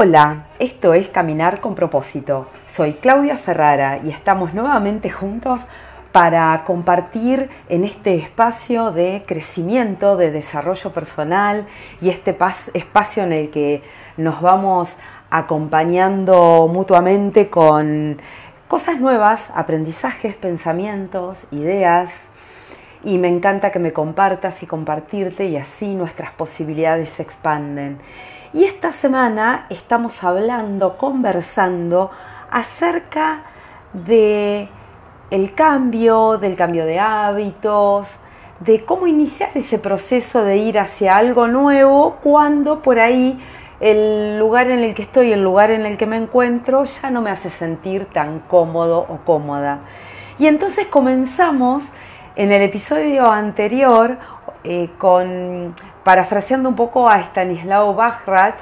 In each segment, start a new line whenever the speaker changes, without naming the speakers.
Hola, esto es Caminar con propósito. Soy Claudia Ferrara y estamos nuevamente juntos para compartir en este espacio de crecimiento, de desarrollo personal y este espacio en el que nos vamos acompañando mutuamente con cosas nuevas, aprendizajes, pensamientos, ideas. Y me encanta que me compartas y compartirte y así nuestras posibilidades se expanden. Y esta semana estamos hablando, conversando acerca de el cambio, del cambio de hábitos, de cómo iniciar ese proceso de ir hacia algo nuevo cuando por ahí el lugar en el que estoy, el lugar en el que me encuentro, ya no me hace sentir tan cómodo o cómoda. Y entonces comenzamos en el episodio anterior eh, con parafraseando un poco a Stanislao Bachrach,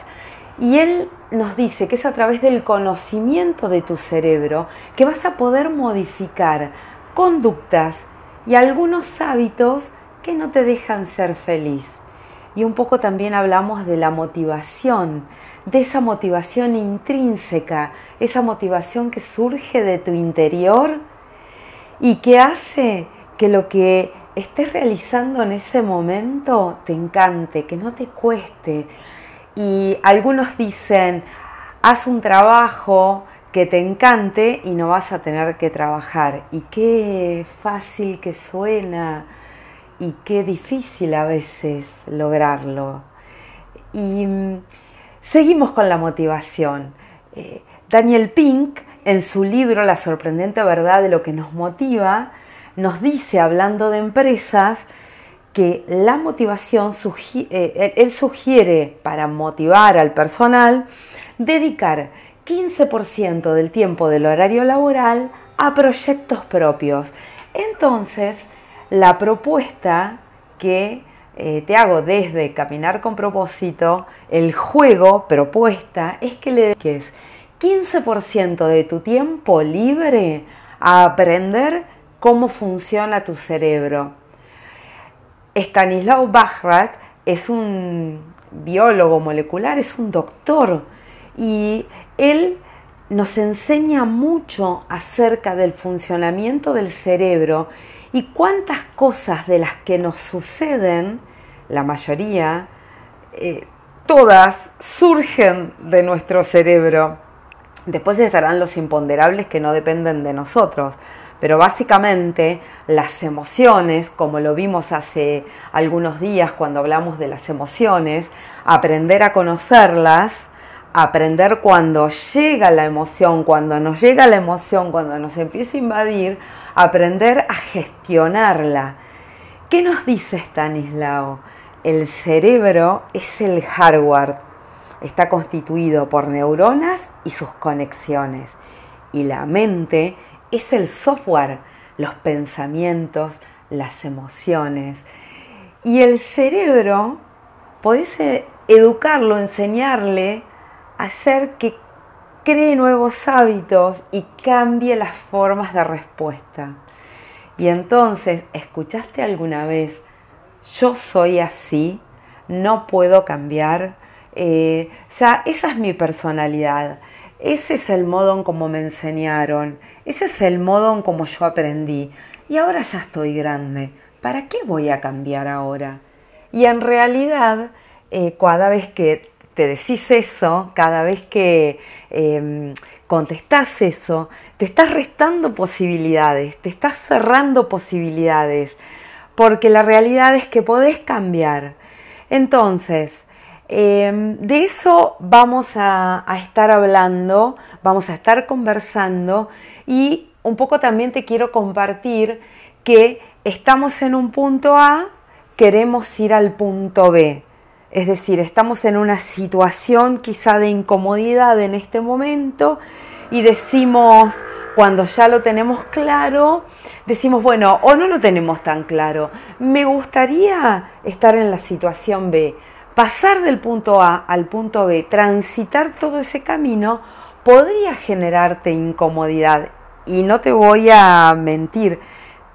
y él nos dice que es a través del conocimiento de tu cerebro que vas a poder modificar conductas y algunos hábitos que no te dejan ser feliz. Y un poco también hablamos de la motivación, de esa motivación intrínseca, esa motivación que surge de tu interior y que hace que lo que estés realizando en ese momento te encante, que no te cueste. Y algunos dicen, haz un trabajo que te encante y no vas a tener que trabajar. Y qué fácil que suena y qué difícil a veces lograrlo. Y mm, seguimos con la motivación. Eh, Daniel Pink, en su libro La sorprendente verdad de lo que nos motiva, nos dice, hablando de empresas, que la motivación, eh, él sugiere para motivar al personal dedicar 15% del tiempo del horario laboral a proyectos propios. Entonces, la propuesta que eh, te hago desde Caminar con propósito, el juego propuesta es que le dediques 15% de tu tiempo libre a aprender cómo funciona tu cerebro. Stanislaw Bachrach es un biólogo molecular, es un doctor y él nos enseña mucho acerca del funcionamiento del cerebro y cuántas cosas de las que nos suceden, la mayoría, eh, todas surgen de nuestro cerebro. Después estarán los imponderables que no dependen de nosotros, pero básicamente las emociones, como lo vimos hace algunos días cuando hablamos de las emociones, aprender a conocerlas, aprender cuando llega la emoción, cuando nos llega la emoción, cuando nos empieza a invadir, aprender a gestionarla. ¿Qué nos dice Stanislao? El cerebro es el hardware, está constituido por neuronas y sus conexiones, y la mente es el software, los pensamientos, las emociones. Y el cerebro, podés e-, educarlo, enseñarle a hacer que cree nuevos hábitos y cambie las formas de respuesta. Y entonces, ¿escuchaste alguna vez, yo soy así, no puedo cambiar? Eh, ya, esa es mi personalidad. Ese es el modo en cómo me enseñaron, ese es el modo en cómo yo aprendí. Y ahora ya estoy grande. ¿Para qué voy a cambiar ahora? Y en realidad, eh, cada vez que te decís eso, cada vez que eh, contestás eso, te estás restando posibilidades, te estás cerrando posibilidades, porque la realidad es que podés cambiar. Entonces, Em, de eso vamos a, estar hablando, vamos a estar conversando y un poco también te quiero compartir que estamos en un punto A, queremos ir al punto B. Es decir, estamos en una situación quizá de incomodidad en este momento y decimos, cuando ya lo tenemos claro, decimos, bueno, o no lo tenemos tan claro, me gustaría estar en la situación B pasar del punto A al punto B, transitar todo ese camino, podría generarte incomodidad. Y no te voy a mentir,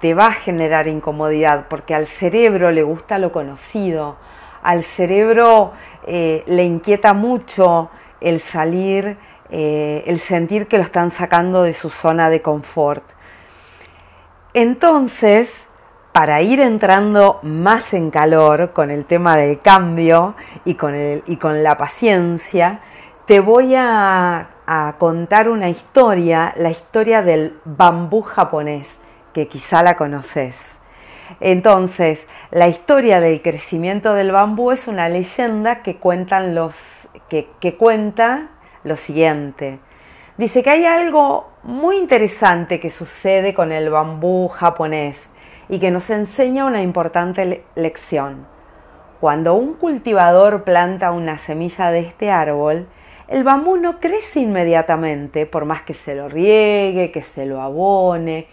te va a generar incomodidad, porque al cerebro le gusta lo conocido, al cerebro eh, le inquieta mucho el salir, eh, el sentir que lo están sacando de su zona de confort. Entonces, para ir entrando más en calor con el tema del cambio y con, y con la paciencia, te voy a, a, contar una historia, la historia del bambú japonés, que quizá la conoces. Entonces, la historia del crecimiento del bambú es una leyenda que, cuentan los, que, que cuenta lo siguiente. Dice que hay algo muy interesante que sucede con el bambú japonés y que nos enseña una importante lección. Cuando un cultivador planta una semilla de este árbol, el bambú no crece inmediatamente, por más que se lo riegue, que se lo abone.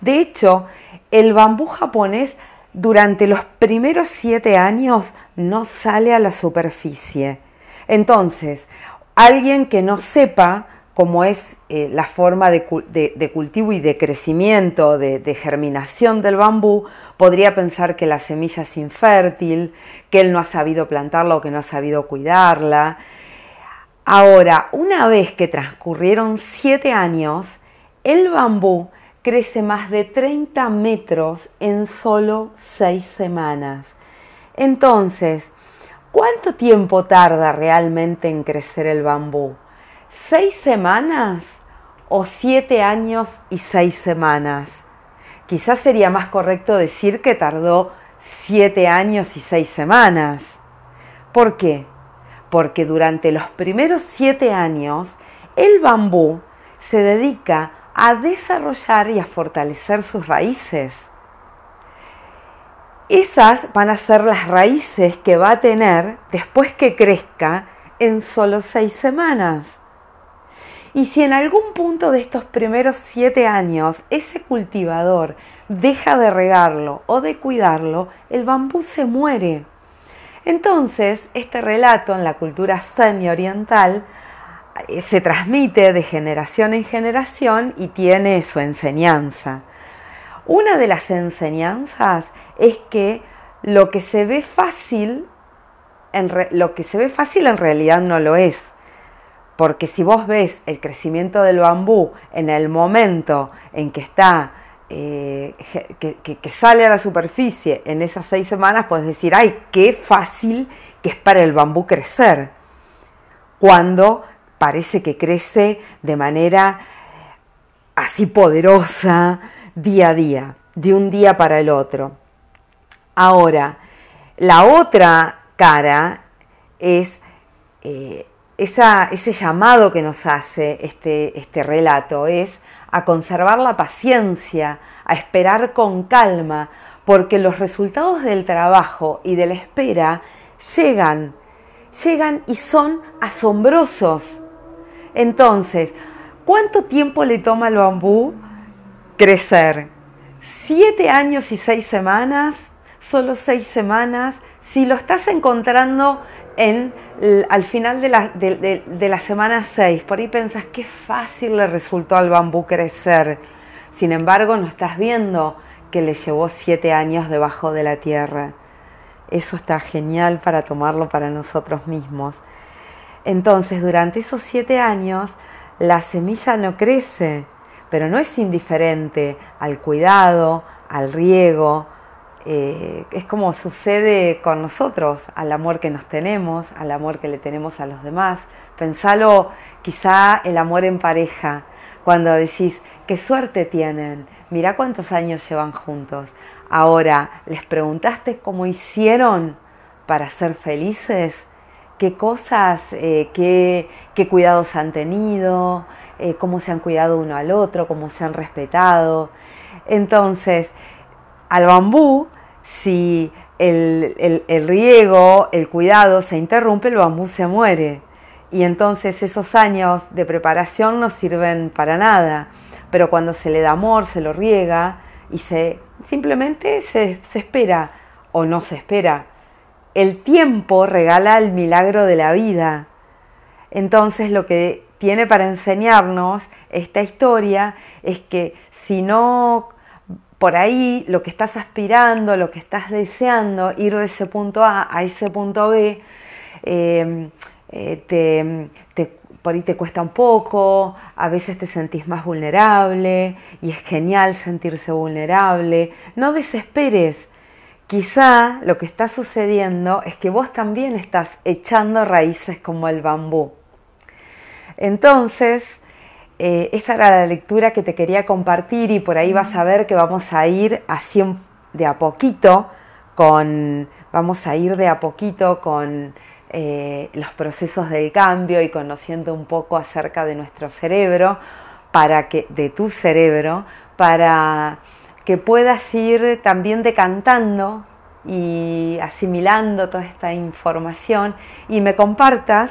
De hecho, el bambú japonés durante los primeros siete años no sale a la superficie. Entonces, alguien que no sepa cómo es eh, la forma de, cultivo y de crecimiento, de, de, germinación del bambú, podría pensar que la semilla es infértil, que él no ha sabido plantarla o que no ha sabido cuidarla. Ahora, una vez que transcurrieron siete años, el bambú crece más de 30 metros en solo 6 semanas. Entonces, ¿cuánto tiempo tarda realmente en crecer el bambú? ¿6 semanas o 7 años y 6 semanas? Quizás sería más correcto decir que tardó 7 años y 6 semanas. ¿Por qué? Porque durante los primeros 7 años el bambú se dedica a desarrollar y a fortalecer sus raíces. Esas van a ser las raíces que va a tener después que crezca en solo seis semanas. Y si en algún punto de estos primeros siete años ese cultivador deja de regarlo o de cuidarlo, el bambú se muere. Entonces, este relato en la cultura semi-oriental eh, se transmite de generación en generación y tiene su enseñanza. Una de las enseñanzas es que lo que se ve fácil, en lo que se ve fácil en realidad no lo es. Porque si vos ves el crecimiento del bambú en el momento en que está, eh, que, sale a la superficie en esas seis semanas, puedes decir, ay, qué fácil que es para el bambú crecer. Cuando parece que crece de manera así poderosa día a día, de un día para el otro. Ahora, la otra cara es eh, ese llamado que nos hace este, este relato, es a conservar la paciencia, a esperar con calma, porque los resultados del trabajo y de la espera llegan, llegan y son asombrosos. Entonces, ¿cuánto tiempo le toma al bambú crecer? ¿Siete años y seis semanas? ¿Solo seis semanas? Si lo estás encontrando al final de la, semana seis, por ahí pensás qué fácil le resultó al bambú crecer. Sin embargo, no estás viendo que le llevó siete años debajo de la tierra. Eso está genial para tomarlo para nosotros mismos. Entonces, durante esos siete años, la semilla no crece, pero no es indiferente al cuidado, al riego. Eh, es como sucede con nosotros, al amor que nos tenemos, al amor que le tenemos a los demás. Pensalo quizá el amor en pareja, cuando decís, qué suerte tienen, mira cuántos años llevan juntos. Ahora, ¿les preguntaste cómo hicieron para ser felices? qué cosas, eh, qué, cuidados han tenido, eh, cómo se han cuidado uno al otro, cómo se han respetado. Entonces, al bambú, si el, el, riego, el cuidado se interrumpe, el bambú se muere. Y entonces esos años de preparación no sirven para nada. Pero cuando se le da amor, se lo riega y se simplemente se, se espera o no se espera el tiempo regala el milagro de la vida. Entonces lo que tiene para enseñarnos esta historia es que si no por ahí lo que estás aspirando, lo que estás deseando, ir de ese punto A a ese punto B, em, eh, te, por ahí te cuesta un poco, a veces te sentís más vulnerable y es genial sentirse vulnerable. No desesperes. Quizá lo que está sucediendo es que vos también estás echando raíces como el bambú. Entonces, eh, esta era la lectura que te quería compartir y por ahí vas a ver que vamos a ir de a poquito con, vamos a ir de a poquito con eh, los procesos del cambio y conociendo un poco acerca de nuestro cerebro, para que, de tu cerebro, para que puedas ir también decantando y asimilando toda esta información y me compartas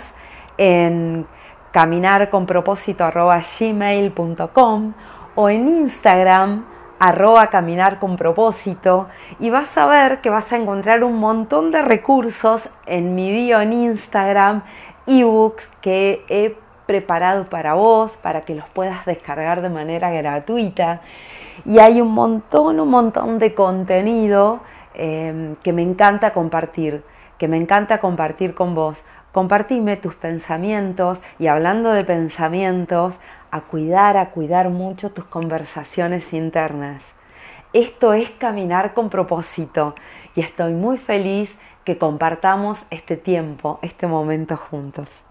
en caminarconpropósito.gmail.com o en Instagram arroba caminar con propósito y vas a ver que vas a encontrar un montón de recursos en mi bio en Instagram, ebooks que he preparado para vos, para que los puedas descargar de manera gratuita. Y hay un montón, un montón de contenido eh, que me encanta compartir, que me encanta compartir con vos. Compartime tus pensamientos y hablando de pensamientos, a cuidar, a cuidar mucho tus conversaciones internas. Esto es caminar con propósito y estoy muy feliz que compartamos este tiempo, este momento juntos.